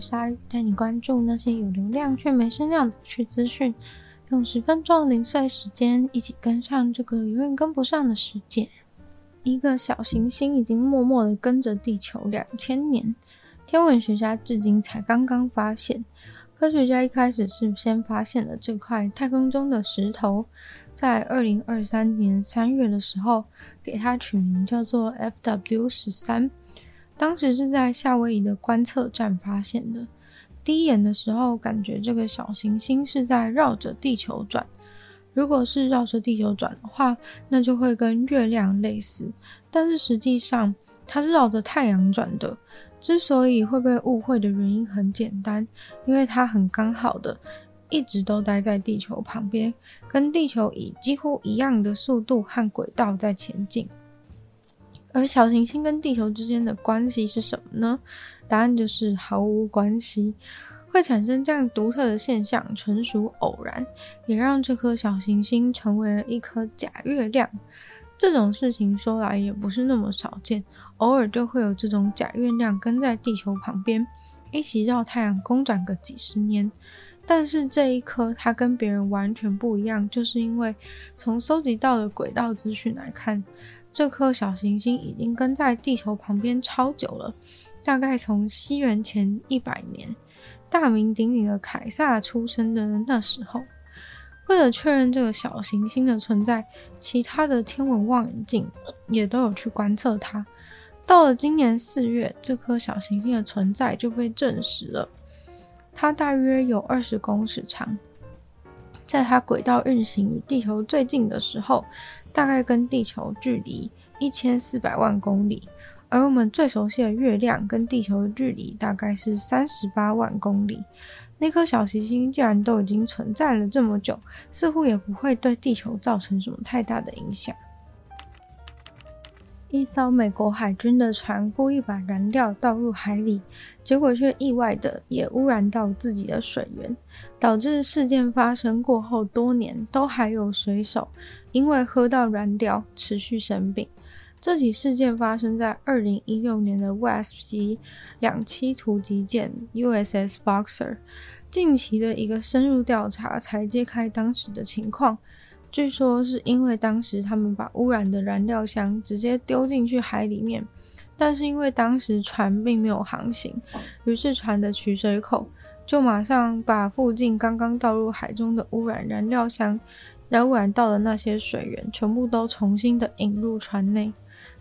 鲨语，带你关注那些有流量却没声量的趣资讯。用十分钟零碎时间，一起跟上这个永远跟不上的世界。一个小行星已经默默地跟着地球两千年，天文学家至今才刚刚发现。科学家一开始是先发现了这块太空中的石头，在二零二三年三月的时候，给它取名叫做 FW 十三。当时是在夏威夷的观测站发现的。第一眼的时候，感觉这个小行星是在绕着地球转。如果是绕着地球转的话，那就会跟月亮类似。但是实际上，它是绕着太阳转的。之所以会被误会的原因很简单，因为它很刚好的一直都待在地球旁边，跟地球以几乎一样的速度和轨道在前进。而小行星跟地球之间的关系是什么呢？答案就是毫无关系。会产生这样独特的现象，纯属偶然，也让这颗小行星成为了一颗假月亮。这种事情说来也不是那么少见，偶尔就会有这种假月亮跟在地球旁边，一起绕太阳公转个几十年。但是这一颗它跟别人完全不一样，就是因为从搜集到的轨道资讯来看，这颗小行星已经跟在地球旁边超久了，大概从西元前一百年。大名鼎鼎的凯撒出生的那时候，为了确认这个小行星的存在，其他的天文望远镜也都有去观测它。到了今年四月，这颗小行星的存在就被证实了。它大约有二十公尺长，在它轨道运行与地球最近的时候，大概跟地球距离一千四百万公里。而我们最熟悉的月亮跟地球的距离大概是三十八万公里。那颗小行星既然都已经存在了这么久，似乎也不会对地球造成什么太大的影响。一艘美国海军的船故意把燃料倒入海里，结果却意外的也污染到自己的水源，导致事件发生过后多年都还有水手因为喝到燃料持续生病。这起事件发生在二零一六年的 WASP 级两栖突击舰 USS Boxer。近期的一个深入调查才揭开当时的情况。据说是因为当时他们把污染的燃料箱直接丢进去海里面，但是因为当时船并没有航行，于是船的取水口就马上把附近刚刚倒入海中的污染燃料箱，然污染到的那些水源全部都重新的引入船内。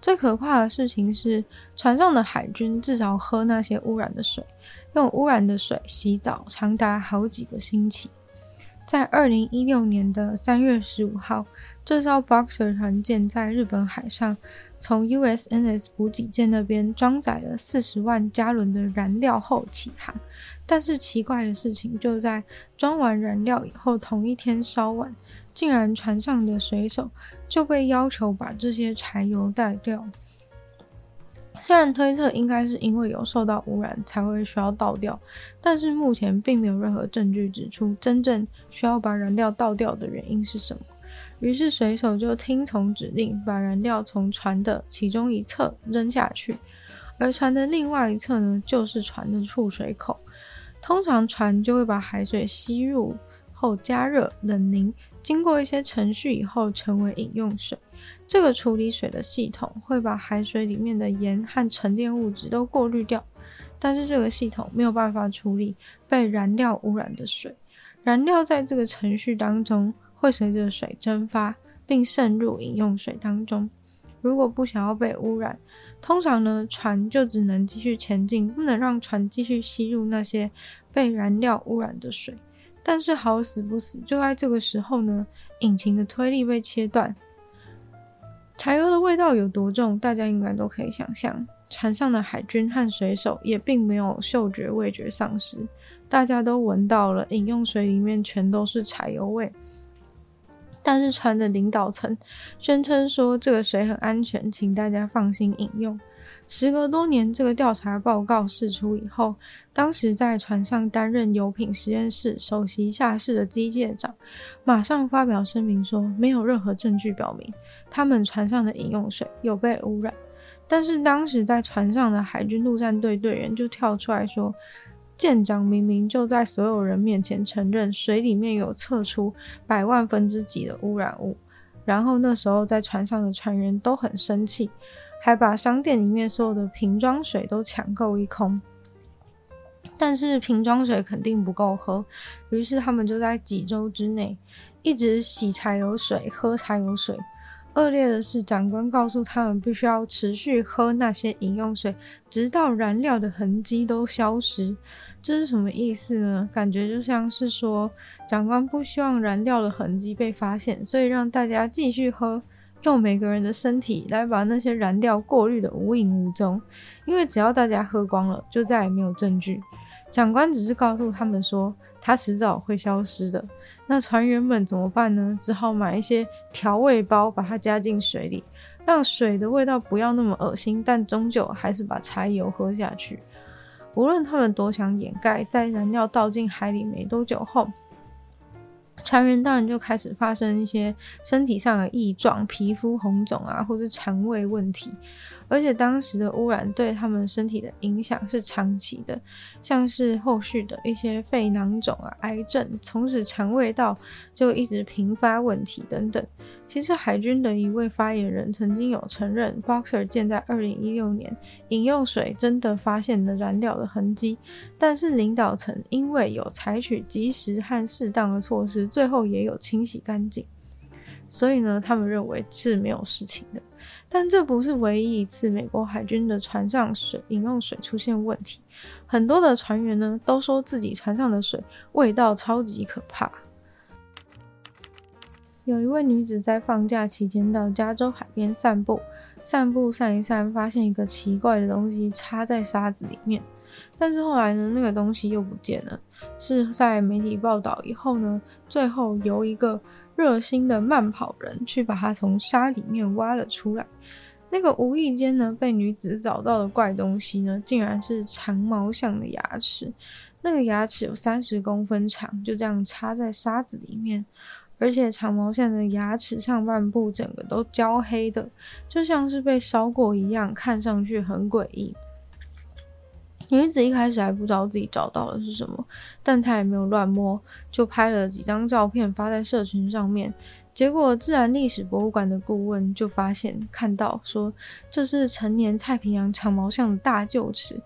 最可怕的事情是，船上的海军至少喝那些污染的水，用污染的水洗澡长达好几个星期。在二零一六年的三月十五号，这艘 Boxer 船舰在日本海上从 USNS 补给舰那边装载了四十万加仑的燃料后起航，但是奇怪的事情就在装完燃料以后，同一天稍晚。竟然船上的水手就被要求把这些柴油带掉。虽然推测应该是因为有受到污染才会需要倒掉，但是目前并没有任何证据指出真正需要把燃料倒掉的原因是什么。于是水手就听从指令，把燃料从船的其中一侧扔下去，而船的另外一侧呢，就是船的出水口。通常船就会把海水吸入后加热冷凝。经过一些程序以后，成为饮用水。这个处理水的系统会把海水里面的盐和沉淀物质都过滤掉，但是这个系统没有办法处理被燃料污染的水。燃料在这个程序当中会随着水蒸发，并渗入饮用水当中。如果不想要被污染，通常呢，船就只能继续前进，不能让船继续吸入那些被燃料污染的水。但是好死不死，就在这个时候呢，引擎的推力被切断，柴油的味道有多重，大家应该都可以想象。船上的海军和水手也并没有嗅觉味觉丧失，大家都闻到了饮用水里面全都是柴油味。但是船的领导层宣称说这个水很安全，请大家放心饮用。时隔多年，这个调查报告释出以后，当时在船上担任油品实验室首席下士的机械长马上发表声明说，没有任何证据表明他们船上的饮用水有被污染。但是当时在船上的海军陆战队队员就跳出来说，舰长明明就在所有人面前承认水里面有测出百万分之几的污染物。然后那时候在船上的船员都很生气。还把商店里面所有的瓶装水都抢购一空，但是瓶装水肯定不够喝，于是他们就在几周之内一直洗柴油水、喝柴油水。恶劣的是，长官告诉他们必须要持续喝那些饮用水，直到燃料的痕迹都消失。这是什么意思呢？感觉就像是说，长官不希望燃料的痕迹被发现，所以让大家继续喝。用每个人的身体来把那些燃料过滤得无影无踪，因为只要大家喝光了，就再也没有证据。长官只是告诉他们说，它迟早会消失的。那船员们怎么办呢？只好买一些调味包，把它加进水里，让水的味道不要那么恶心，但终究还是把柴油喝下去。无论他们多想掩盖，在燃料倒进海里没多久后，船员当然就开始发生一些身体上的异状，皮肤红肿啊，或是肠胃问题。而且当时的污染对他们身体的影响是长期的，像是后续的一些肺囊肿啊、癌症，从此肠胃道就一直频发问题等等。其实海军的一位发言人曾经有承认，Boxer 舰在二零一六年饮用水真的发现了燃料的痕迹，但是领导层因为有采取及时和适当的措施，最后也有清洗干净，所以呢，他们认为是没有事情的。但这不是唯一一次美国海军的船上水饮用水出现问题，很多的船员呢都说自己船上的水味道超级可怕。有一位女子在放假期间到加州海边散步，散步散一散，发现一个奇怪的东西插在沙子里面，但是后来呢，那个东西又不见了。是在媒体报道以后呢，最后由一个热心的慢跑人去把它从沙里面挖了出来。那个无意间呢被女子找到的怪东西呢，竟然是长毛象的牙齿。那个牙齿有三十公分长，就这样插在沙子里面，而且长毛象的牙齿上半部整个都焦黑的，就像是被烧过一样，看上去很诡异。女子一开始还不知道自己找到的是什么，但她也没有乱摸，就拍了几张照片发在社群上面。结果自然历史博物馆的顾问就发现看到说，这是成年太平洋长毛象的大臼齿。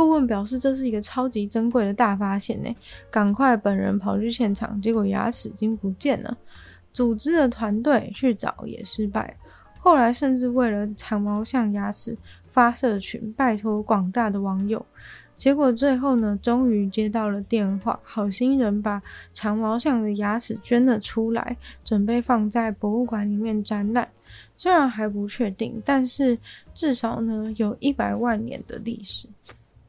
顾问表示这是一个超级珍贵的大发现呢，赶快本人跑去现场，结果牙齿已经不见了。组织的团队去找也失败，后来甚至为了长毛象牙齿。发社群拜托广大的网友，结果最后呢，终于接到了电话，好心人把长毛象的牙齿捐了出来，准备放在博物馆里面展览。虽然还不确定，但是至少呢，有一百万年的历史。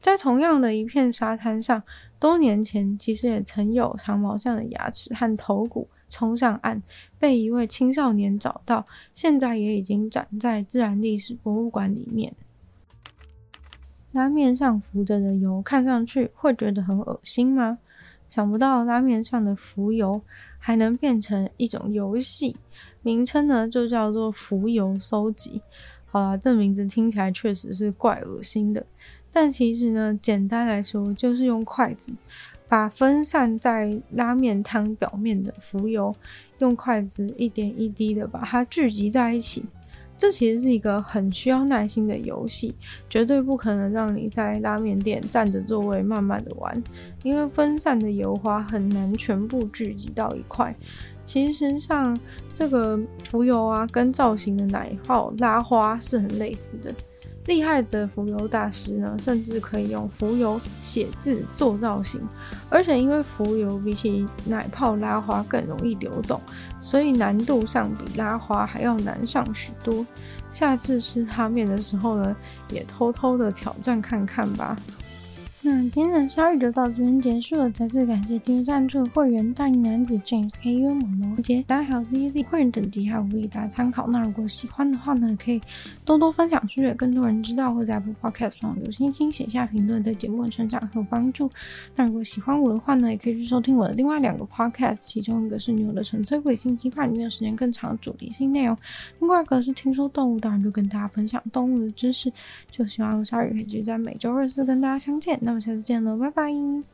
在同样的一片沙滩上，多年前其实也曾有长毛象的牙齿和头骨冲上岸，被一位青少年找到，现在也已经展在自然历史博物馆里面。拉面上浮着的油，看上去会觉得很恶心吗？想不到拉面上的浮油还能变成一种游戏，名称呢就叫做浮油搜集。好啦，这名字听起来确实是怪恶心的，但其实呢，简单来说就是用筷子把分散在拉面汤表面的浮油，用筷子一点一滴的把它聚集在一起。这其实是一个很需要耐心的游戏，绝对不可能让你在拉面店占着座位慢慢的玩，因为分散的油花很难全部聚集到一块。其实像这个浮油啊，跟造型的奶泡拉花是很类似的。厉害的浮游大师呢，甚至可以用浮游写字做造型，而且因为浮游比起奶泡拉花更容易流动，所以难度上比拉花还要难上许多。下次吃拉面的时候呢，也偷偷的挑战看看吧。那今天的鲨语就到这边结束了，再次感谢订阅赞助会员大龄男子 James K U 某某杰，大家还有 Z Z 会员等级还有福利大家参考。那如果喜欢的话呢，可以多多分享出去，更多人知道，或在 Apple Podcast 上留星星、写下评论，对节目的成长很有帮助。那如果喜欢我的话呢，也可以去收听我的另外两个 Podcast，其中一个是女友的纯粹伪性批判，里面有时间更长的主题性内容；另外一个是听说动物，当然就跟大家分享动物的知识。就希望鲨鱼可以继续在每周二四跟大家相见。那我们下次见喽，拜拜。